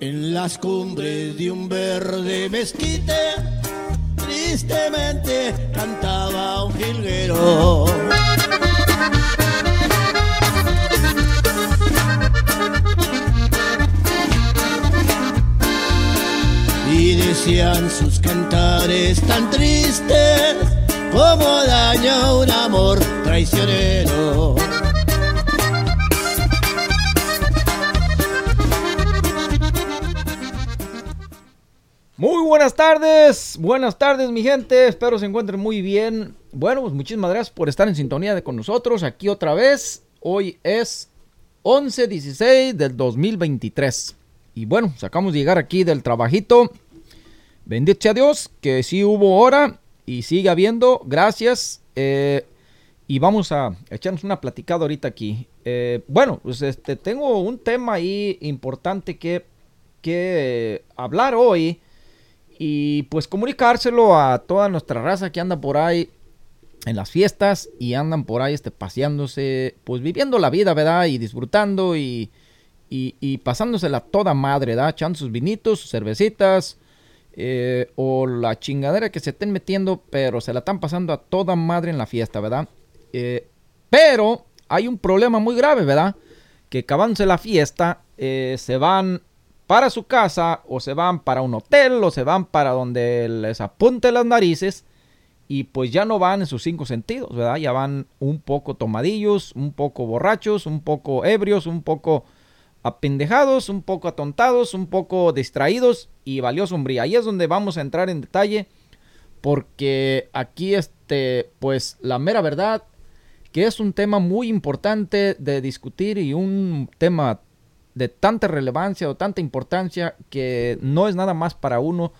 En las cumbres de un verde mezquite, tristemente cantaba un jilguero. Y decían sus cantares tan tristes como daña un amor traicionero. Buenas tardes, buenas tardes mi gente, espero se encuentren muy bien. Bueno, pues muchísimas gracias por estar en sintonía con nosotros aquí otra vez. Hoy es 11-16 del 2023. Y bueno, sacamos de llegar aquí del trabajito. Bendito sea Dios que sí hubo hora y sigue habiendo. Gracias. Eh, y vamos a echarnos una platicada ahorita aquí. Eh, bueno, pues este, tengo un tema ahí importante que, que hablar hoy y pues comunicárselo a toda nuestra raza que anda por ahí en las fiestas y andan por ahí este, paseándose, pues viviendo la vida, ¿verdad? Y disfrutando y, y, pasándosela toda madre, ¿verdad? Echando sus vinitos, sus cervecitas eh, o la chingadera que se estén metiendo, pero se la están pasando a toda madre en la fiesta, ¿verdad? Eh, pero hay un problema muy grave, ¿verdad? Que acabándose la fiesta, eh, se van para su casa o se van para un hotel o se van para donde les apunte las narices y pues ya no van en sus cinco sentidos, ¿verdad? Ya van un poco tomadillos, un poco borrachos, un poco ebrios, un poco apendejados, un poco atontados, un poco distraídos y valió sombría. Ahí es donde vamos a entrar en detalle porque aquí este pues la mera verdad que es un tema muy importante de discutir y un tema de tanta relevancia o tanta importancia que no es nada más para uno,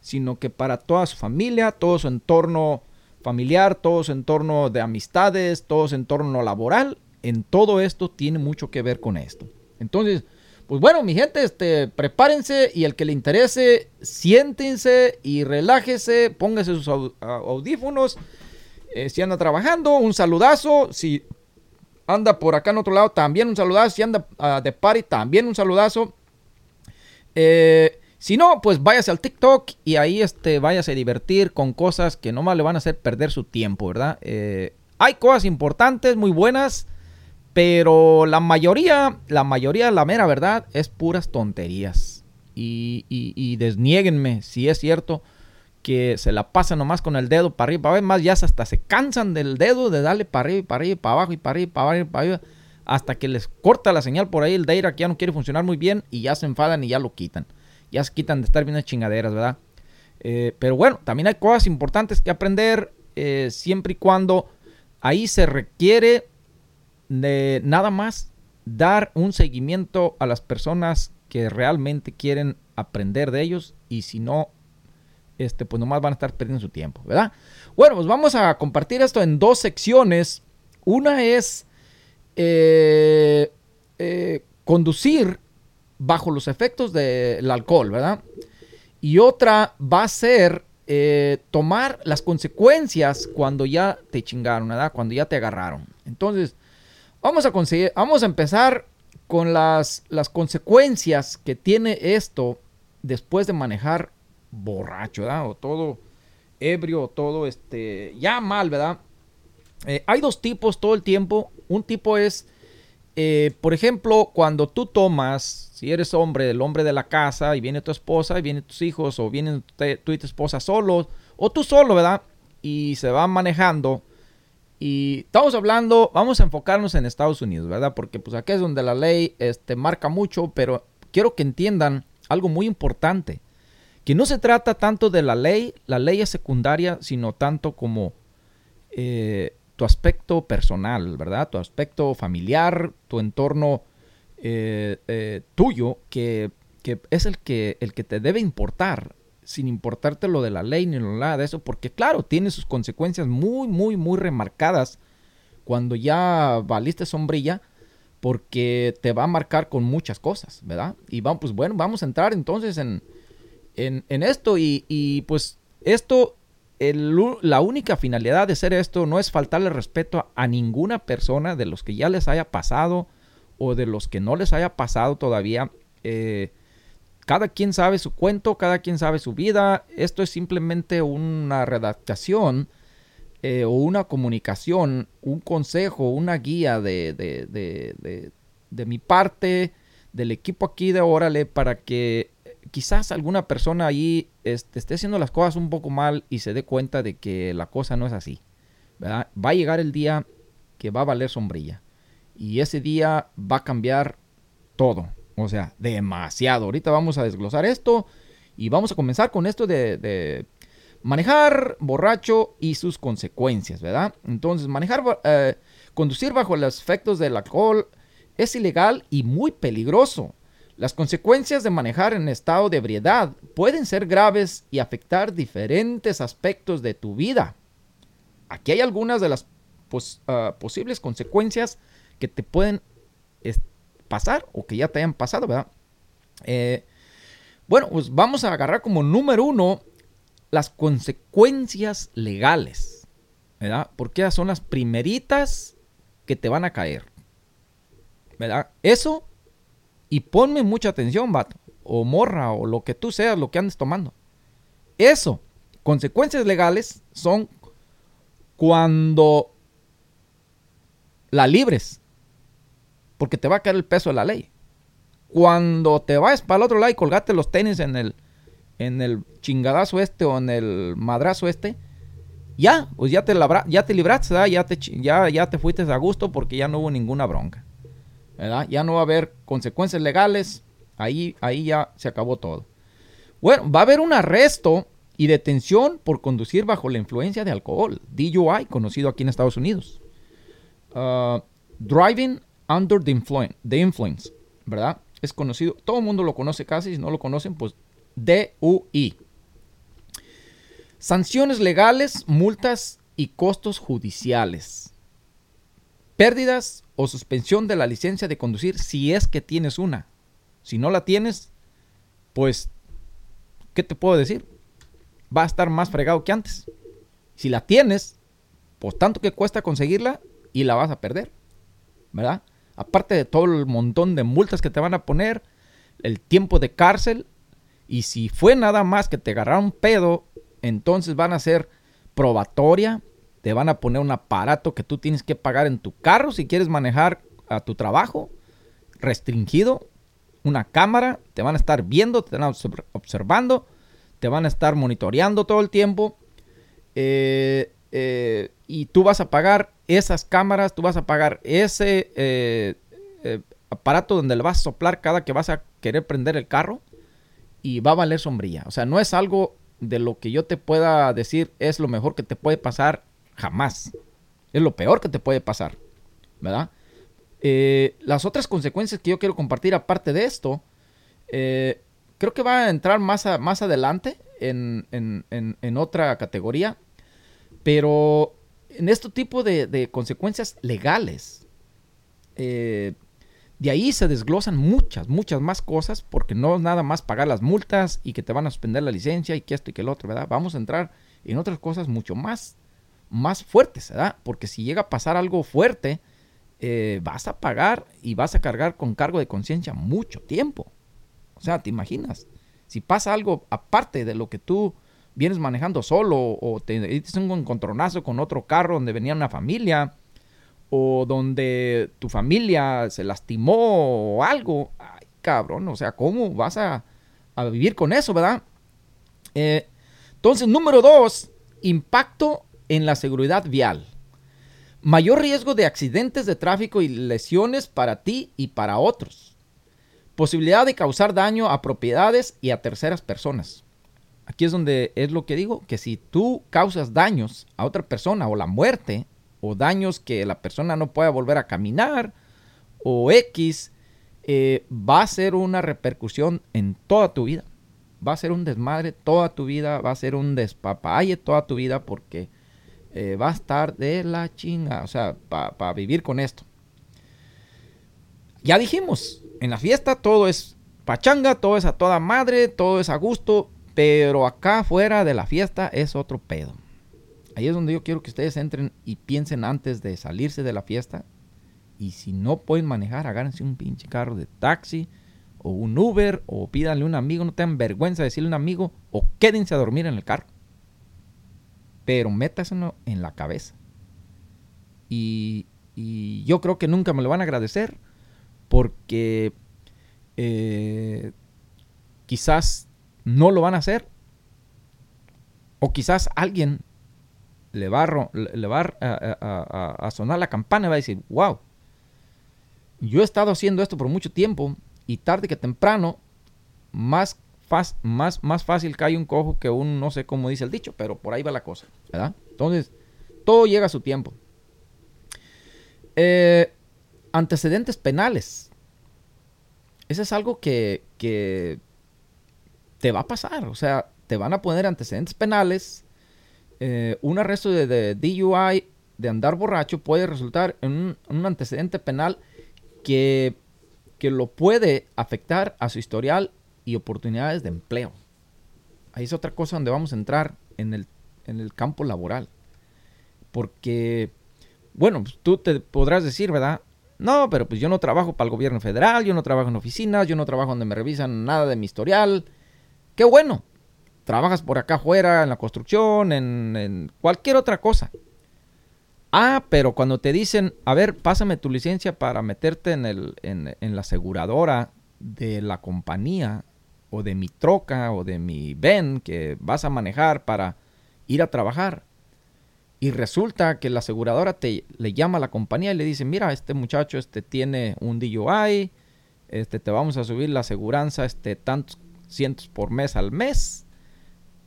sino que para toda su familia, todo su entorno familiar, todo su entorno de amistades, todo su entorno laboral, en todo esto tiene mucho que ver con esto. Entonces, pues bueno, mi gente, este, prepárense y el que le interese, siéntense y relájese, póngase sus audífonos. Eh, si anda trabajando, un saludazo. Si anda por acá en otro lado, también un saludazo. Si anda uh, de party, también un saludazo. Eh, si no, pues váyase al TikTok y ahí este, váyase a divertir con cosas que nomás le van a hacer perder su tiempo, ¿verdad? Eh, hay cosas importantes, muy buenas, pero la mayoría, la mayoría, la mera verdad, es puras tonterías. Y, y, y desniéguenme si es cierto que se la pasan nomás con el dedo para arriba, para abajo, más ya hasta se cansan del dedo de darle para arriba, para arriba, para abajo y para arriba, para abajo y para arriba, hasta que les corta la señal por ahí el Deira que ya no quiere funcionar muy bien y ya se enfadan y ya lo quitan. Ya se quitan de estar viendo chingaderas, ¿verdad? Eh, pero bueno, también hay cosas importantes que aprender eh, siempre y cuando ahí se requiere de nada más dar un seguimiento a las personas que realmente quieren aprender de ellos y si no este, pues nomás van a estar perdiendo su tiempo, ¿verdad? Bueno, pues vamos a compartir esto en dos secciones. Una es eh, eh, conducir bajo los efectos del alcohol, ¿verdad? Y otra va a ser eh, tomar las consecuencias cuando ya te chingaron, ¿verdad? Cuando ya te agarraron. Entonces, vamos a, conseguir, vamos a empezar con las, las consecuencias que tiene esto después de manejar borracho, ¿verdad? O todo ebrio, o todo este, ya mal, ¿verdad? Eh, hay dos tipos todo el tiempo. Un tipo es, eh, por ejemplo, cuando tú tomas, si eres hombre, el hombre de la casa, y viene tu esposa, y vienen tus hijos, o vienen tú y tu esposa solos, o tú solo, ¿verdad? Y se van manejando. Y estamos hablando, vamos a enfocarnos en Estados Unidos, ¿verdad? Porque pues aquí es donde la ley este, marca mucho, pero quiero que entiendan algo muy importante que no se trata tanto de la ley, la ley es secundaria, sino tanto como eh, tu aspecto personal, ¿verdad? Tu aspecto familiar, tu entorno eh, eh, tuyo, que, es el que, el que te debe importar, sin importarte lo de la ley ni lo nada de eso, porque claro, tiene sus consecuencias muy, muy, muy remarcadas cuando ya valiste sombrilla, porque te va a marcar con muchas cosas, ¿verdad? Y vamos, pues bueno, vamos a entrar entonces en, en, esto y, pues esto, la única finalidad de hacer esto no es faltarle respeto a, ninguna persona de los que ya les haya pasado o de los que no les haya pasado todavía. Eh, cada quien sabe su cuento, cada quien sabe su vida. Esto es simplemente una redactación eh, o una comunicación, un consejo, una guía de, de, de, de, mi parte, del equipo aquí de Órale, para que quizás alguna persona ahí este, esté haciendo las cosas un poco mal y se dé cuenta de que la cosa no es así. Va a llegar el día que va a valer sombrilla. Y ese día va a cambiar todo. O sea, demasiado. Ahorita vamos a desglosar esto y vamos a comenzar con esto de, manejar borracho y sus consecuencias, ¿verdad? Entonces, manejar, eh, conducir bajo los efectos del alcohol es ilegal y muy peligroso. Las consecuencias de manejar en estado de ebriedad pueden ser graves y afectar diferentes aspectos de tu vida. Aquí hay algunas de las ah, posibles consecuencias que te pueden pasar o que ya te hayan pasado, ¿verdad? Eh, bueno, pues vamos a agarrar como número uno las consecuencias legales, ¿verdad? Porque son las primeritas que te van a caer, ¿verdad? Eso, y ponme mucha atención, vato, o morra, o lo que tú seas, lo que andes tomando. Eso, consecuencias legales son cuando la libres, porque te va a caer el peso de la ley. Cuando te vayas para el otro lado y colgate los tenis en el, en el chingadazo este o en el madrazo este, ya, pues ya te, ya te libraste, Ya, te, ya, ya te fuiste a gusto porque ya no hubo ninguna bronca. Ya no va a haber consecuencias legales, ahí, ahí ya se acabó todo. Bueno, va a haber un arresto y detención por conducir bajo la influencia de alcohol, DUI, conocido aquí en Estados Unidos. Uh, driving Under the, Influence, ¿verdad? Es conocido, todo el mundo lo conoce casi, si no lo conocen, pues DUI. Sanciones legales, multas y costos judiciales. Pérdidas o suspensión de la licencia de conducir si es que tienes una. Si no la tienes, pues, ¿qué te puedo decir? Va a estar más fregado que antes. Si la tienes, pues tanto que cuesta conseguirla y la vas a perder. ¿Verdad? aparte de todo el montón de multas que te van a poner, el tiempo de cárcel, y si fue nada más que te agarraron pedo, entonces van a ser probatoria, te van a poner un aparato que tú tienes que pagar en tu carro si quieres manejar a tu trabajo, restringido, una cámara, te van a estar viendo, te van a observando, te van a estar monitoreando todo el tiempo. Eh, eh, y tú vas a pagar esas cámaras, tú vas a pagar ese eh, aparato donde le vas a soplar cada que vas a querer prender el carro y va a valer sombrilla. O sea, no es algo de lo que yo te pueda decir es lo mejor que te puede pasar jamás. Es lo peor que te puede pasar, ¿verdad? las otras consecuencias que yo quiero compartir aparte de esto, creo que va a entrar más, más adelante en, en otra categoría pero en este tipo de, consecuencias legales, eh, de ahí se desglosan muchas, muchas más cosas, porque no es nada más pagar las multas y que te van a suspender la licencia y que esto y que el otro, ¿verdad? Vamos a entrar en otras cosas mucho más, más fuertes, ¿verdad? Porque si llega a pasar algo fuerte, eh, vas a pagar y vas a cargar con cargo de conciencia mucho tiempo. O sea, ¿te imaginas? Si pasa algo aparte de lo que tú vienes manejando solo o te diste un encontronazo con otro carro donde venía una familia o donde tu familia se lastimó o algo. Ay, cabrón, o sea, ¿cómo vas a, vivir con eso, verdad? Eh, entonces, número dos, impacto en la seguridad vial. Mayor riesgo de accidentes de tráfico y lesiones para ti y para otros. Posibilidad de causar daño a propiedades y a terceras personas. Aquí es donde es lo que digo, que si tú causas daños a otra persona o la muerte, o daños que la persona no pueda volver a caminar, o X, eh, va a ser una repercusión en toda tu vida. Va a ser un desmadre toda tu vida, va a ser un despapalle toda tu vida porque eh, va a estar de la chinga, o sea, para vivir con esto. Ya dijimos, en la fiesta todo es pachanga, todo es a toda madre, todo es a gusto, pero acá fuera de la fiesta es otro pedo. Ahí es donde yo quiero que ustedes entren y piensen antes de salirse de la fiesta. Y si no pueden manejar, agárrense un pinche carro de taxi o un Uber, o pídanle a un amigo, no tengan vergüenza de decirle a un amigo, o quédense a dormir en el carro. Pero métaselo en la cabeza. Y, yo creo que nunca me lo van a agradecer porque eh, quizás no lo van a hacer o quizás alguien le va, a, a, sonar la campana y va a decir, wow, yo he estado haciendo esto por mucho tiempo y tarde que temprano, más, más, más fácil cae un cojo que un, no sé cómo dice el dicho, pero por ahí va la cosa, ¿verdad? Entonces, todo llega a su tiempo. Eh, antecedentes penales. Eso es algo que, que te va a pasar. O sea, te van a poner antecedentes penales. Eh, un arresto de, DUI, de andar borracho, puede resultar en un, antecedente penal que, que, lo puede afectar a su historial y oportunidades de empleo. Ahí es otra cosa donde vamos a entrar en el, en el campo laboral. Porque, bueno, pues, tú te podrás decir, ¿verdad? No, pero pues yo no trabajo para el gobierno federal, yo no trabajo en oficinas, yo no trabajo donde me revisan nada de mi historial. Qué bueno. Trabajas por acá afuera, en la construcción, en, cualquier otra cosa. Ah, pero cuando te dicen, a ver, pásame tu licencia para meterte en, el, en, en la aseguradora de la compañía o de mi troca o de mi ven que vas a manejar para ir a trabajar. Y resulta que la aseguradora te le llama a la compañía y le dice, mira, este muchacho este tiene un DUI, este te vamos a subir la aseguranza este tantos cientos por mes al mes.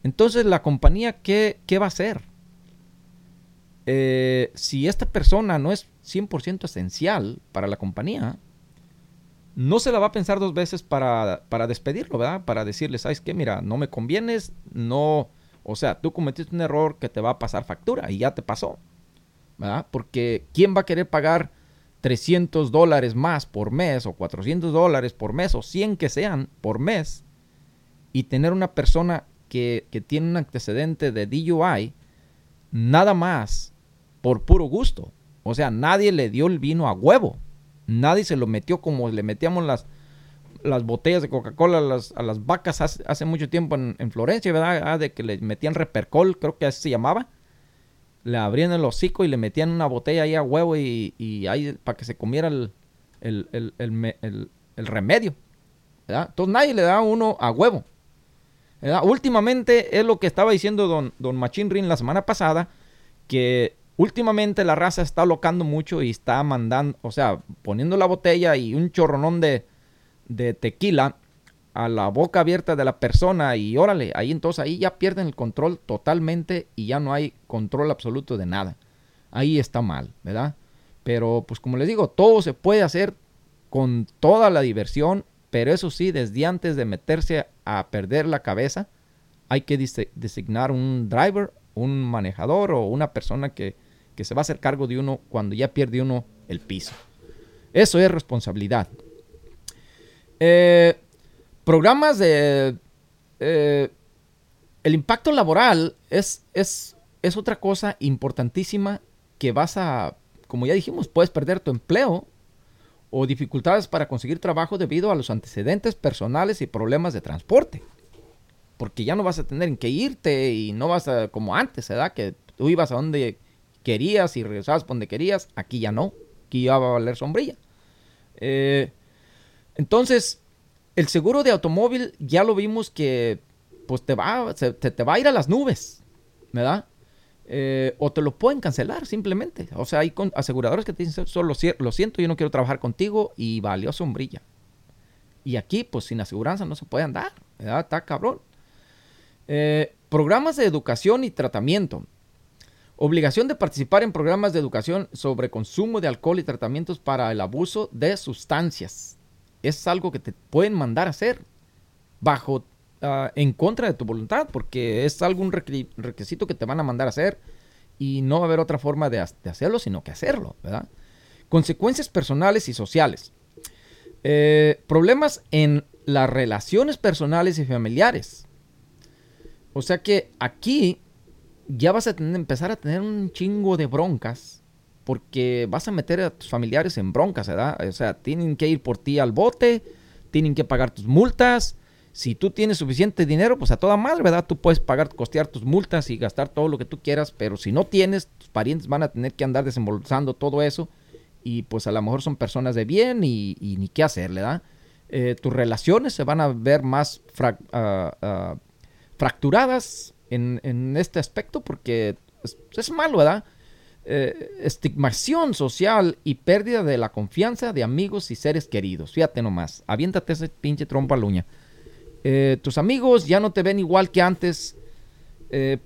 Entonces la compañía qué, qué va a hacer? Eh, si esta persona no es 100% esencial para la compañía, no se la va a pensar dos veces para, para despedirlo, ¿verdad? Para decirle, ¿sabes qué? Mira, no me convienes, no o sea, tú cometiste un error que te va a pasar factura y ya te pasó. ¿Verdad? Porque ¿quién va a querer pagar 300 dólares más por mes o 400 dólares por mes o 100 que sean por mes y tener una persona que, que tiene un antecedente de DUI nada más por puro gusto? O sea, nadie le dio el vino a huevo. Nadie se lo metió como le metíamos las, las botellas de Coca-Cola a las, vacas hace, mucho tiempo en, Florencia, ¿verdad? Ah, de que le metían repercol, creo que así se llamaba. Le abrían el hocico y le metían una botella ahí a huevo y, ahí para que se comiera el, el, remedio. ¿verdad? Entonces nadie le da uno a huevo. Últimamente es lo que estaba diciendo don, don Machín Rin la semana pasada, que últimamente la raza está locando mucho y está mandando, o sea, poniendo la botella y un chorronón de, de tequila a la boca abierta de la persona y órale, ahí entonces ahí ya pierden el control totalmente y ya no hay control absoluto de nada. Ahí está mal, ¿verdad? Pero pues como les digo, todo se puede hacer con toda la diversión, pero eso sí, desde antes de meterse a perder la cabeza, hay que designar un driver, un manejador o una persona que, que se va a hacer cargo de uno cuando ya pierde uno el piso. Eso es responsabilidad. Eh, programas de... Eh, el impacto laboral es, es, es otra cosa importantísima que vas a, como ya dijimos, puedes perder tu empleo o dificultades para conseguir trabajo debido a los antecedentes personales y problemas de transporte. Porque ya no vas a tener en qué irte y no vas a, como antes, ¿verdad? Que tú ibas a donde querías y regresabas donde querías. Aquí ya no. Aquí ya va a valer sombrilla. Eh, entonces, el seguro de automóvil ya lo vimos que pues te va, te, va a ir a las nubes, ¿verdad? Eh, o te lo pueden cancelar simplemente. O sea, hay aseguradores que te dicen, solo lo siento, yo no quiero trabajar contigo y valió sombrilla. Y aquí, pues sin aseguranza no se puede andar, ¿verdad? Está cabrón. Eh, programas de educación y tratamiento. Obligación de participar en programas de educación sobre consumo de alcohol y tratamientos para el abuso de sustancias es algo que te pueden mandar a hacer bajo, ah, en contra de tu voluntad, porque es algún requisito que te van a mandar a hacer y no va a haber otra forma de, hacerlo sino que hacerlo, ¿verdad? Consecuencias personales y sociales. Eh, problemas en las relaciones personales y familiares. O sea que aquí ya vas a tener, empezar a tener un chingo de broncas porque vas a meter a tus familiares en broncas, ¿verdad? O sea, tienen que ir por ti al bote, tienen que pagar tus multas. Si tú tienes suficiente dinero, pues a toda madre, ¿verdad? Tú puedes pagar, costear tus multas y gastar todo lo que tú quieras, pero si no tienes, tus parientes van a tener que andar desembolsando todo eso y pues a lo mejor son personas de bien y, ni qué hacer, ¿verdad? Eh, tus relaciones se van a ver más ah, ah, fracturadas en, este aspecto porque es, malo, ¿verdad? Eh, estigmación social y pérdida de la confianza de amigos y seres queridos. Fíjate nomás, aviéntate ese pinche trompa luña. Eh, tus amigos ya no te ven igual que antes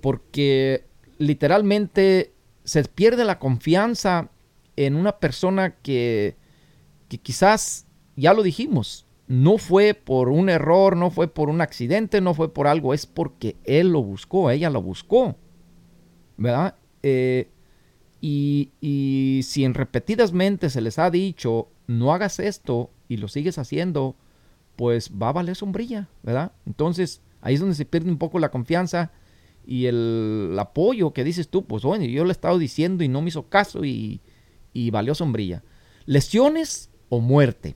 porque literalmente se pierde la confianza en una persona que, que quizás, ya lo dijimos, no fue por un error, no fue por un accidente, no fue por algo, es porque él lo buscó, ella lo buscó. ¿Verdad? Eh, y, y, si en repetidamente se les ha dicho, no hagas esto y lo sigues haciendo, pues va a valer sombrilla, ¿verdad? Entonces ahí es donde se pierde un poco la confianza y el, apoyo que dices tú, pues bueno, yo le he estado diciendo y no me hizo caso y, y valió sombrilla. Lesiones o muerte.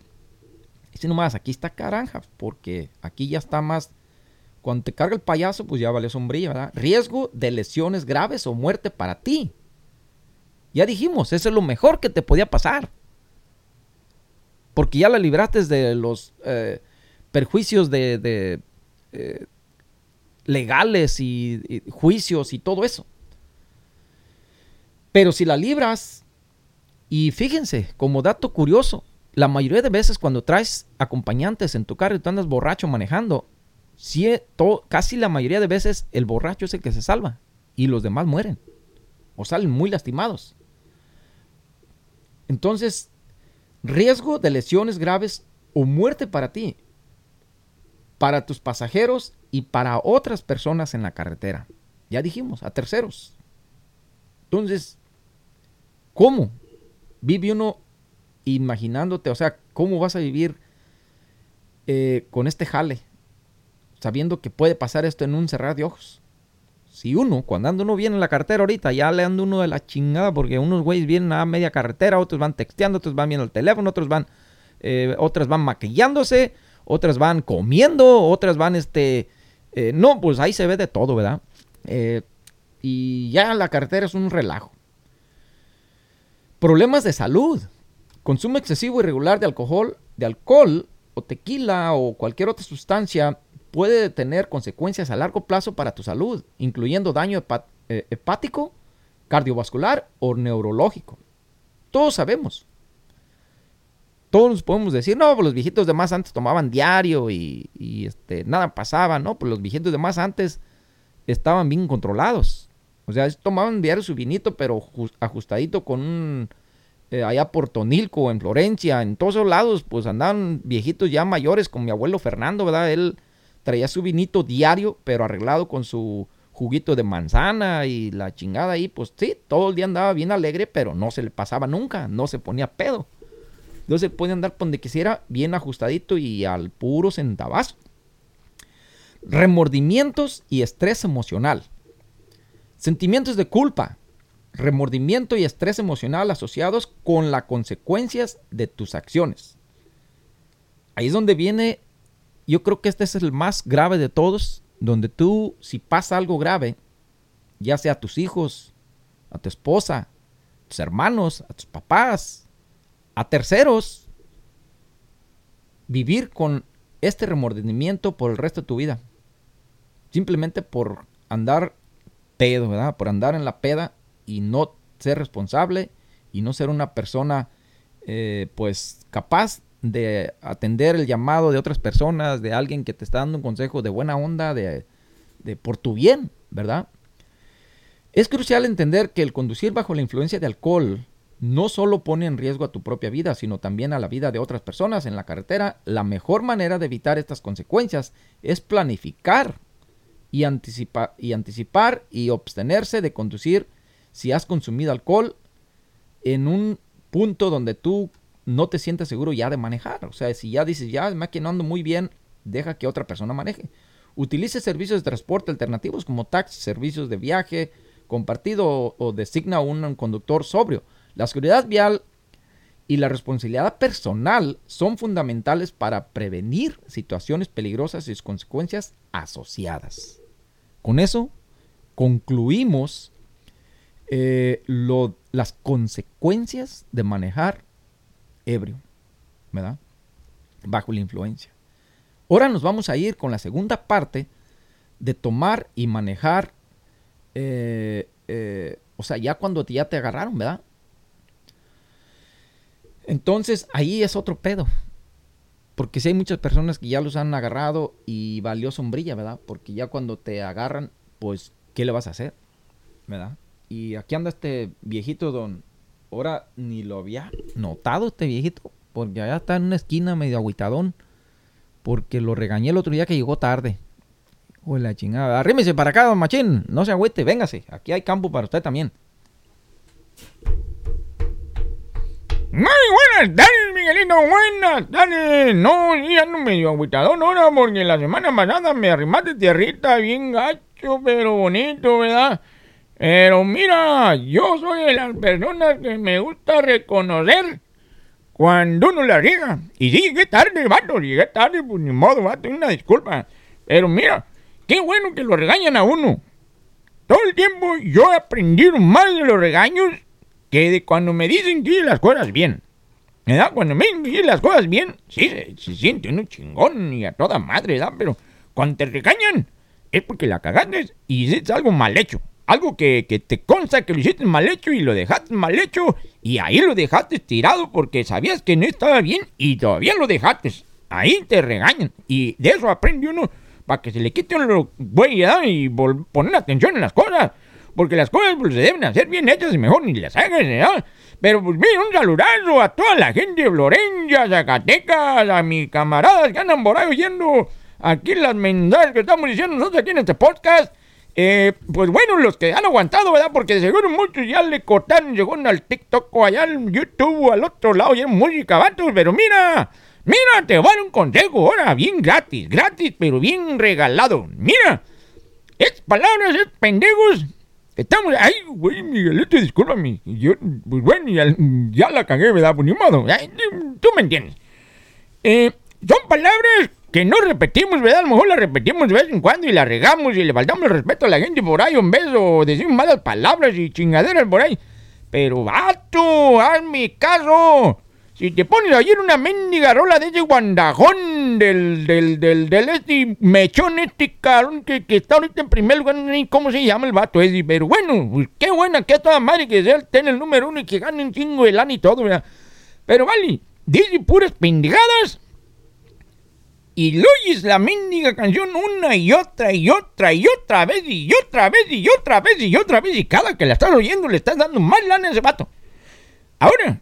Dice nomás, aquí está caranja, porque aquí ya está más. Cuando te carga el payaso, pues ya valió sombrilla, ¿verdad? Riesgo de lesiones graves o muerte para ti. Ya dijimos, eso es lo mejor que te podía pasar. Porque ya la libraste de los eh, perjuicios de, eh, legales y juicios y todo eso. Pero si la libras y fíjense, como dato curioso, la mayoría de veces cuando traes acompañantes en tu carro y tú andas borracho manejando, casi la mayoría de veces el borracho es el que se salva y los demás mueren o salen muy lastimados. Entonces, riesgo de lesiones graves o muerte para ti, para tus pasajeros y para otras personas en la carretera. Ya dijimos, a terceros. Entonces, ¿cómo? vive uno imaginándote, o sea, ¿cómo vas a vivir eh, con este jale? Sabiendo que puede pasar esto en un cerrar de ojos. Si uno, cuando anda uno viene en la carretera ahorita, ya le anda uno de la chingada, porque unos güeyes vienen a media carretera, otros van texteando, otros van viendo el teléfono, otros van, eh, otras van maquillándose, otras van comiendo, otras van este... Eh, no, pues ahí se ve de todo, ¿verdad? y ya la carretera es un relajo. Problemas de salud. Consumo excesivo y de alcohol, de alcohol o tequila o cualquier otra sustancia puede tener consecuencias a largo plazo para tu salud, incluyendo daño eh, hepático, cardiovascular o neurológico. Todos sabemos. Todos nos podemos decir, no, pues los viejitos de más antes tomaban diario y, este, nada pasaba, ¿no? Pues los viejitos de más antes estaban bien controlados. O sea, tomaban diario su vinito, pero ajustadito con un... Eh, allá por Tonilco, en Florencia, en todos esos lados, pues andaban viejitos ya mayores, con mi abuelo Fernando, ¿verdad? Él traía su vinito diario, pero arreglado con su juguito de manzana y la chingada ahí, pues sí, todo el día andaba bien alegre, pero no se le pasaba nunca, no se ponía pedo. Entonces puede andar donde quisiera, bien ajustadito y al puro centavazo. Remordimientos y estrés emocional. Sentimientos de culpa, remordimiento y estrés emocional asociados con las consecuencias de tus acciones. Ahí es donde viene, yo creo que este es el más grave de todos, donde tú, si pasa algo grave, ya sea a tus hijos, a tu esposa, a tus hermanos, a tus papás, a terceros, vivir con este remordimiento por el resto de tu vida. Simplemente por andar ¿verdad? Por andar en la peda y no ser responsable y no ser una persona, eh, pues, capaz de atender el llamado de otras personas, de alguien que te está dando un consejo de buena onda, de, de por tu bien, ¿verdad? Es crucial entender que el conducir bajo la influencia de alcohol no solo pone en riesgo a tu propia vida, sino también a la vida de otras personas en la carretera. La mejor manera de evitar estas consecuencias es planificar y, y anticipar y abstenerse de conducir si has consumido alcohol en un punto donde tú no te sientes seguro ya de manejar. O sea, si ya dices, ya me ando muy bien, deja que otra persona maneje. Utilice servicios de transporte alternativos como taxis, servicios de viaje compartido o, designa un, un conductor sobrio. La seguridad vial y la responsabilidad personal son fundamentales para prevenir situaciones peligrosas y sus consecuencias asociadas. Con eso concluimos eh, las consecuencias de manejar ebrio, ¿verdad? Bajo la influencia. Ahora nos vamos a ir con la segunda parte de tomar y manejar, eh, eh, o sea, ya cuando ya te agarraron, ¿verdad? Entonces ahí es otro pedo. Porque si hay muchas personas que ya los han agarrado y valió sombrilla, ¿verdad? Porque ya cuando te agarran, pues, ¿qué le vas a hacer? ¿Verdad? Y aquí anda este viejito, don. Ahora ni lo había notado este viejito. Porque allá está en una esquina medio aguitadón. Porque lo regañé el otro día que llegó tarde. Uy, la chingada. Arrímese para acá, don Machín. No se agüite, véngase. Aquí hay campo para usted también. Muy buenas tardes, Miguelito, buenas tardes. No, ya no medio agüitado, no, no, porque la semana pasada me arrimaste tierrita bien gacho, pero bonito, ¿verdad? Pero mira, yo soy de las personas que me gusta reconocer cuando uno la riega. Y sí, llegué tarde, vato, llegué tarde, pues ni modo, vato, una disculpa. Pero mira, qué bueno que lo regañan a uno. Todo el tiempo yo he aprendido más de los regaños que de cuando me dicen que las cosas bien. ¿Verdad? Cuando me dicen que las cosas bien, sí, se, siente uno chingón y a toda madre, ¿verdad? Pero cuando te regañan, es porque la cagaste y hiciste algo mal hecho. Algo que, que, te consta que lo hiciste mal hecho y lo dejaste mal hecho y ahí lo dejaste tirado porque sabías que no estaba bien y todavía lo dejaste. Ahí te regañan y de eso aprende uno para que se le quite lo güey y poner atención en las cosas porque las cosas pues, se deben hacer bien hechas y mejor ni las hagas, ¿no? Pero pues mira, un saludazo a toda la gente de Florencia, Zacatecas, a mis camaradas que andan por ahí oyendo aquí las mensajes que estamos diciendo nosotros aquí en este podcast. Eh, pues bueno, los que han aguantado, ¿verdad? Porque seguro muchos ya le cortaron, llegó al TikTok o allá al YouTube o al otro lado, y música, vatos, pero mira, mira, te voy a dar un consejo ahora, bien gratis, gratis, pero bien regalado. Mira, es palabras, es pendejos, Estamos ahí, güey, Miguelito, discúlpame. Yo, pues bueno, ya, la cagué, ¿verdad? Pues ni modo. Tú me entiendes. Eh, son palabras que no repetimos, ¿verdad? A lo mejor las repetimos de vez en cuando y las regamos y le faltamos el respeto a la gente por ahí un beso, decimos malas palabras y chingaderas por ahí. Pero, vato, hazme caso. Si te pones ayer una mendiga rola de ese guandajón del, del, del, del este mechón, este carón que, que, está ahorita en primer lugar, no sé cómo se llama el vato ese, pero bueno, pues qué buena que toda madre que sea tener el número uno y que gane un chingo de lana y todo, ¿verdad? Pero vale, dice puras pendejadas y oyes la mendiga canción una y otra y otra y otra vez y otra vez y otra vez y otra vez y cada que la estás oyendo le estás dando más lana a ese vato. Ahora,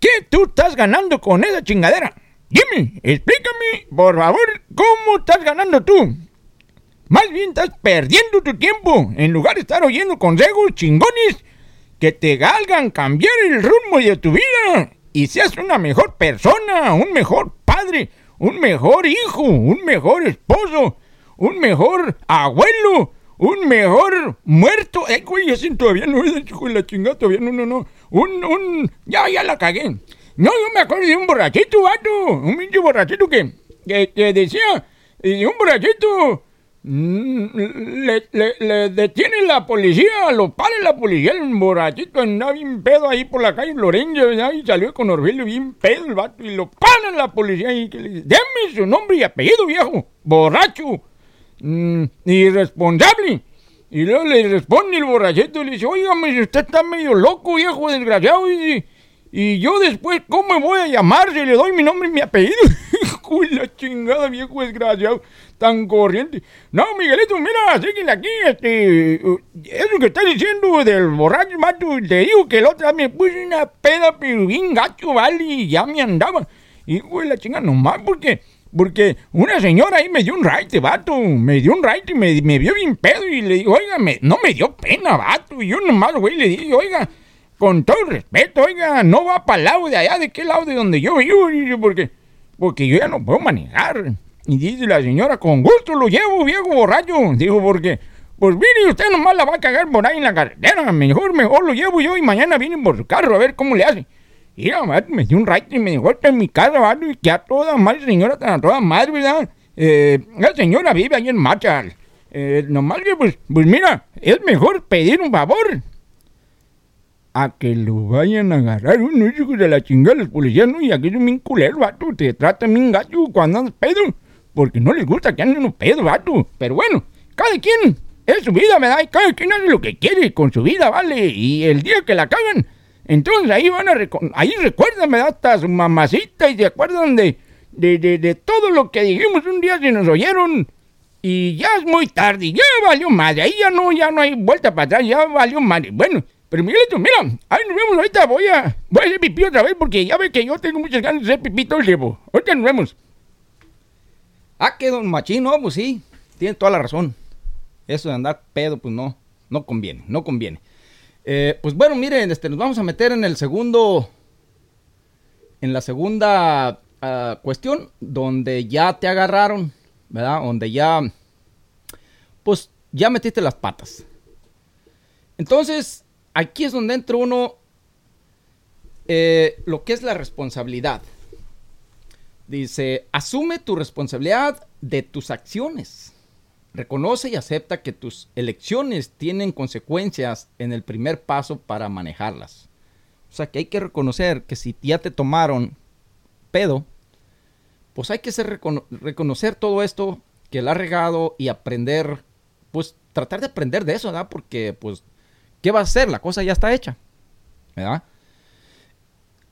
¿Qué tú estás ganando con esa chingadera? Dime, explícame, por favor, ¿cómo estás ganando tú? Más bien estás perdiendo tu tiempo en lugar de estar oyendo consejos chingones que te hagan cambiar el rumbo de tu vida y seas una mejor persona, un mejor padre, un mejor hijo, un mejor esposo, un mejor abuelo, un mejor muerto. Eh, güey, ese todavía no es hijo de la chingada, todavía no, no, no. Un, un, ya, ya la cagué. No, yo me acuerdo de un borrachito, vato. Un pinche borrachito que, que, decía, y un borrachito le, le, le, detiene la policía, lo para la policía, el borrachito andaba bien pedo ahí por la calle Florencia, y salió con Orvelio bien pedo el vato, y lo para la policía y que le dice, su nombre y apellido, viejo, borracho. Mm, irresponsable. Y luego le responde el borrachito y le dice, oígame, usted está medio loco, viejo desgraciado. Y, y yo después, ¿cómo me voy a llamar si le doy mi nombre y mi apellido? Uy, la chingada, viejo desgraciado, tan corriente. No, Miguelito, mira, síguele aquí, este, eso que estás diciendo del borracho, mato, te digo que el otro me puse una peda, pero bien gacho, vale, y ya me andaba. Y, güey, la chingada, nomás porque porque una señora ahí me dio un raite, vato. Me dio un raite y me, me vio bien pedo. Y le digo, oiga, no me dio pena, vato. Y yo nomás, güey, le dije, oiga, con todo respeto, oiga, no va para el lado de allá, ¿de qué lado de donde yo vivo? Porque, porque yo ya no puedo manejar. Y dice la señora, con gusto lo llevo, viejo borracho. Digo, porque, pues mire, usted nomás la va a cagar por ahí en la carretera. Mejor, mejor lo llevo yo y mañana viene por su carro a ver cómo le hace. Mira, vato, me dio un rayo y me dejó en mi casa, vato, y que a toda madre, señora, a toda madre, ¿verdad? Eh, la señora vive ahí en Marshall. Eh, nomás que, pues, pues mira, es mejor pedir un favor a que lo vayan a agarrar unos hijos de la chingada los policías, ¿no? Y aquí es un culero, vato, te tratan bien gacho cuando andas pedo, porque no les gusta que anden unos pedos, vato. Pero bueno, cada quien es su vida, ¿verdad? Y cada quien hace lo que quiere con su vida, ¿vale? Y el día que la cagan, entonces ahí van a, ahí recuerdan, ¿verdad? Hasta su mamacita y se acuerdan de, de, de, de todo lo que dijimos un día si nos oyeron. Y ya es muy tarde, ya valió madre, ahí ya no, ya no hay vuelta para atrás, ya valió madre. Bueno, pero Miguelito, mira, ahí nos vemos ahorita, voy a, voy a hacer pipí otra vez porque ya ve que yo tengo muchas ganas de hacer pipí todo el tiempo. Ahorita nos vemos. Ah, que don Machín, no, pues sí, tiene toda la razón. Eso de andar pedo, pues no, no conviene, no conviene. Eh, pues bueno, miren, este, nos vamos a meter en el segundo, en la segunda ah, cuestión, donde ya te agarraron, ¿verdad? Donde ya, pues ya metiste las patas. Entonces, aquí es donde entra uno eh, lo que es la responsabilidad. Dice, asume tu responsabilidad de tus acciones. Reconoce y acepta que tus elecciones tienen consecuencias en el primer paso para manejarlas. O sea que hay que reconocer que si ya te tomaron pedo, pues hay que reconocer todo esto que la ha regado y aprender, pues tratar de aprender de eso, ¿verdad? Porque, pues, ¿qué va a hacer? La cosa ya está hecha, ¿verdad?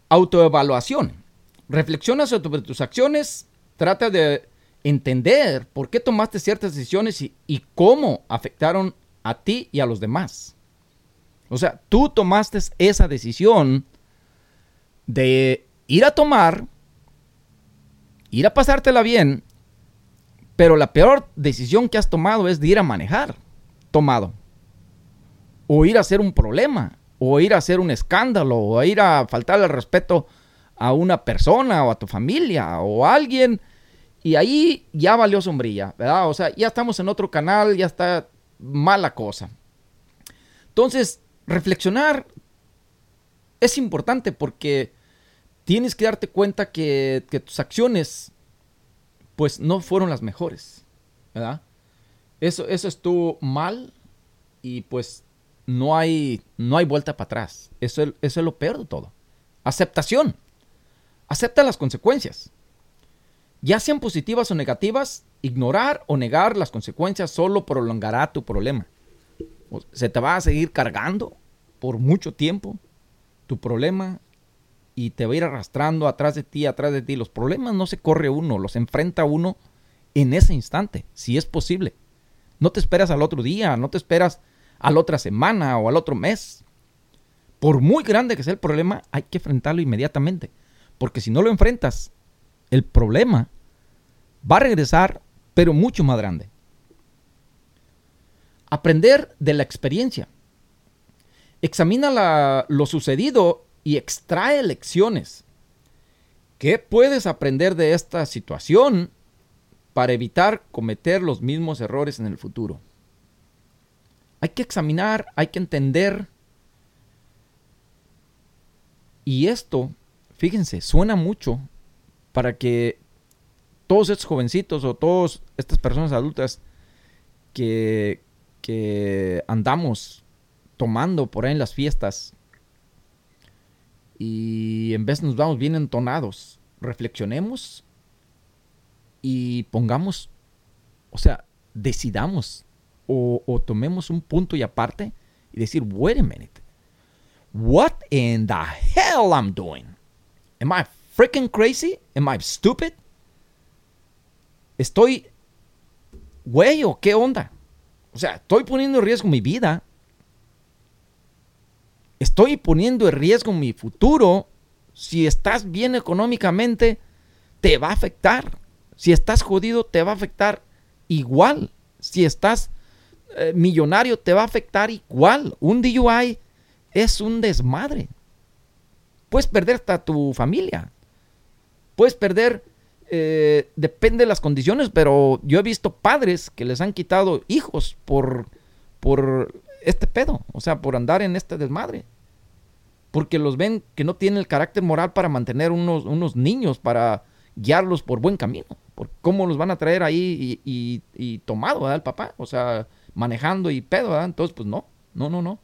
Autoevaluación. Reflexiona sobre tus acciones, trata de entender por qué tomaste ciertas decisiones y, y cómo afectaron a ti y a los demás. O sea, tú tomaste esa decisión de ir a tomar, ir a pasártela bien, pero la peor decisión que has tomado es de ir a manejar tomado. O ir a hacer un problema, o ir a hacer un escándalo, o ir a faltarle el respeto a una persona o a tu familia o a alguien. Y ahí ya valió sombrilla, ¿verdad? O sea, ya estamos en otro canal, ya está mala cosa. Entonces, reflexionar es importante porque tienes que darte cuenta que, que tus acciones, pues, no fueron las mejores, ¿verdad? Eso, eso estuvo mal y pues no hay, no hay vuelta para atrás. Eso, es- eso es lo peor de todo. Aceptación. Acepta las consecuencias. Ya sean positivas o negativas, ignorar o negar las consecuencias solo prolongará tu problema. Se te va a seguir cargando por mucho tiempo tu problema y te va a ir arrastrando atrás de ti, atrás de ti. Los problemas no se corre uno, los enfrenta uno en ese instante, si es posible. No te esperas al otro día, no te esperas a la otra semana o al otro mes. Por muy grande que sea el problema, hay que enfrentarlo inmediatamente. Porque si no lo enfrentas, el problema va a regresar, pero mucho más grande. Aprender de la experiencia. Examina lo sucedido y extrae lecciones. ¿Qué puedes aprender de esta situación para evitar cometer los mismos errores en el futuro? Hay que examinar, hay que entender. Y esto, fíjense, suena mucho para que todos estos jovencitos o todas estas personas adultas que, que andamos tomando por ahí en las fiestas y en vez nos vamos bien entonados, reflexionemos y pongamos, o sea, decidamos o, tomemos un punto y aparte y decir, wait a minute, what in the hell I'm doing? Am I freaking crazy? Am I stupid? Estoy, güey, o qué onda? O sea, estoy poniendo en riesgo mi vida. Estoy poniendo en riesgo mi futuro. Si estás bien económicamente, te va a afectar. Si estás jodido, te va a afectar igual. Si estás eh, millonario, te va a afectar igual. Un DUI es un desmadre. Puedes perder hasta tu familia. Puedes perder, eh, depende de las condiciones, pero yo he visto padres que les han quitado hijos por, por este pedo, o sea, por andar en este desmadre. porque los ven que no tienen el carácter moral para mantener unos, unos niños, para guiarlos por buen camino. Por cómo los van a traer ahí y, y, tomado. El papá, o sea, manejando y pedo, ¿verdad? Entonces, pues no, no, no, no.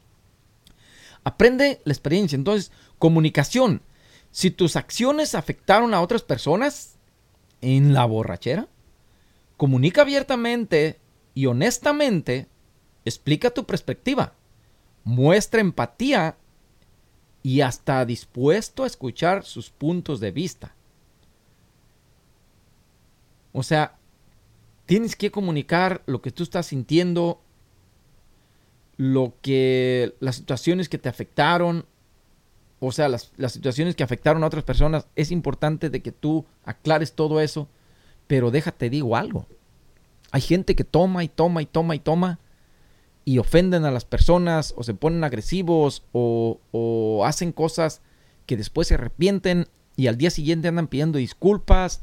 Aprende la experiencia. Entonces, comunicación. Si tus acciones afectaron a otras personas en la borrachera, comunica abiertamente y honestamente, explica tu perspectiva, muestra empatía y hasta dispuesto a escuchar sus puntos de vista. O sea, tienes que comunicar lo que tú estás sintiendo, lo que las situaciones que te afectaron, o sea, las, las, situaciones que afectaron a otras personas, es importante de que tú aclares todo eso, pero déjate digo algo. Hay gente que toma y toma y toma y toma y ofenden a las personas o se ponen agresivos o, o hacen cosas que después se arrepienten y al día siguiente andan pidiendo disculpas,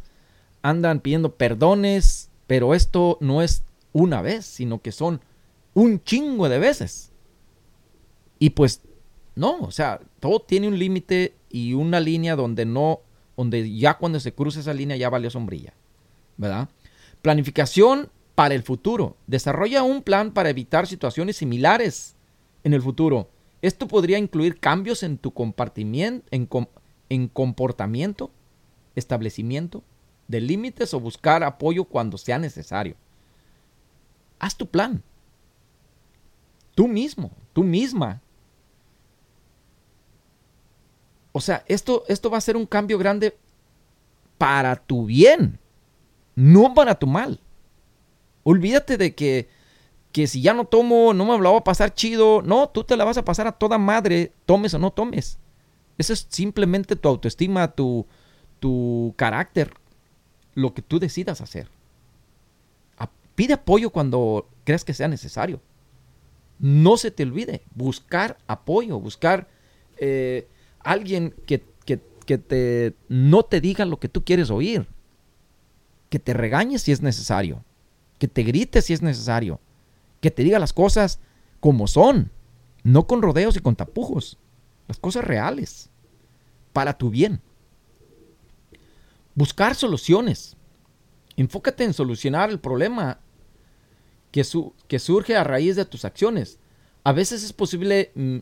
andan pidiendo perdones, pero esto no es una vez, sino que son un chingo de veces. Y pues no, o sea, todo tiene un límite y una línea donde no, donde ya cuando se cruza esa línea ya valió sombrilla, ¿verdad? Planificación para el futuro. Desarrolla un plan para evitar situaciones similares en el futuro. Esto podría incluir cambios en tu compartimiento, en, en comportamiento, establecimiento de límites o buscar apoyo cuando sea necesario. Haz tu plan. Tú mismo, tú misma. O sea, esto, esto va a ser un cambio grande para tu bien, no para tu mal. Olvídate de que, que si ya no tomo, no me lo va a pasar chido. No, tú te la vas a pasar a toda madre, tomes o no tomes. Eso es simplemente tu autoestima, tu, tu carácter, lo que tú decidas hacer. Pide apoyo cuando creas que sea necesario. No se te olvide buscar apoyo, buscar eh, alguien que, que te, no te diga lo que tú quieres oír. Que te regañe si es necesario que te grite si es necesario, que te diga las cosas como son, no con rodeos y con tapujos, las cosas reales, para tu bien. Buscar soluciones. Enfócate en solucionar el problema que, que surge a raíz de tus acciones. A veces es posible mm,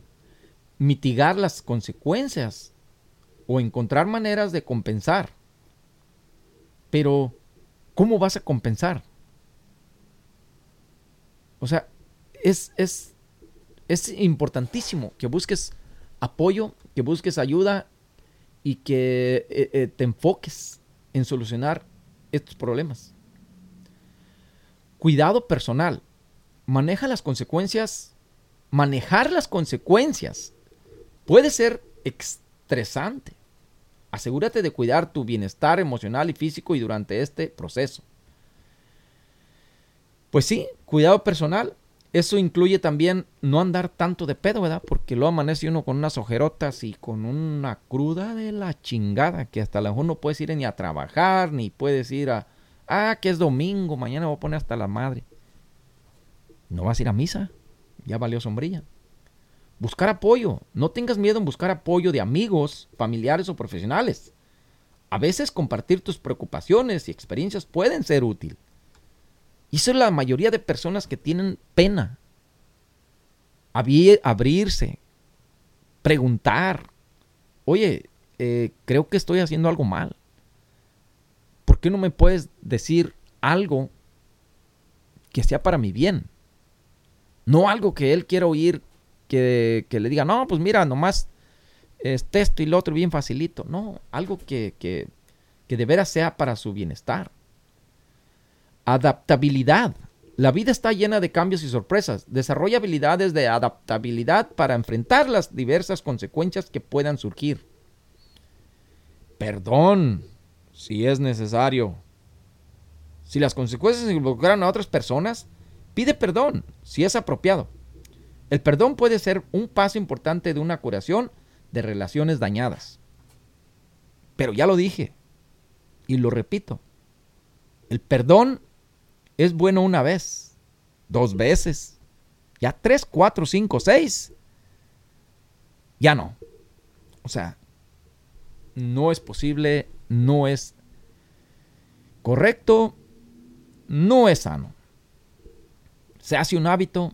mitigar las consecuencias o encontrar maneras de compensar. Pero, ¿cómo vas a compensar? O sea, es, es, es importantísimo que busques apoyo, que busques ayuda y que eh, eh, te enfoques en solucionar estos problemas. Cuidado personal. Maneja las consecuencias. Manejar las consecuencias puede ser estresante. Asegúrate de cuidar tu bienestar emocional y físico y durante este proceso. Pues sí, cuidado personal. Eso incluye también no andar tanto de pedo, ¿verdad? Porque luego amanece uno con unas ojerotas y con una cruda de la chingada que hasta la mejor no puedes ir ni a trabajar, ni puedes ir a... Ah, que es domingo, mañana voy a poner hasta la madre. No vas a ir a misa, ya valió sombrilla. Buscar apoyo. No tengas miedo en buscar apoyo de amigos, familiares o profesionales. A veces compartir tus preocupaciones y experiencias pueden ser útil. Y eso es la mayoría de personas que tienen pena. abrirse, preguntar, oye, eh, creo que estoy haciendo algo mal. ¿Por qué no me puedes decir algo que sea para mi bien? No algo que él quiera oír, que, le diga, no, pues mira, nomás este esto y lo otro bien facilito. No, algo que, que, que de veras sea para su bienestar. Adaptabilidad. La vida está llena de cambios y sorpresas. Desarrolla habilidades de adaptabilidad para enfrentar las diversas consecuencias que puedan surgir. Perdón, si es necesario. Si las consecuencias involucran a otras personas, pide perdón, si es apropiado. El perdón puede ser un paso importante de una curación de relaciones dañadas. Pero ya lo dije, y lo repito, el perdón es bueno una vez, dos veces, ya tres, cuatro, cinco, seis. Ya no. O sea, no es posible, no es correcto, no es sano. Se hace un hábito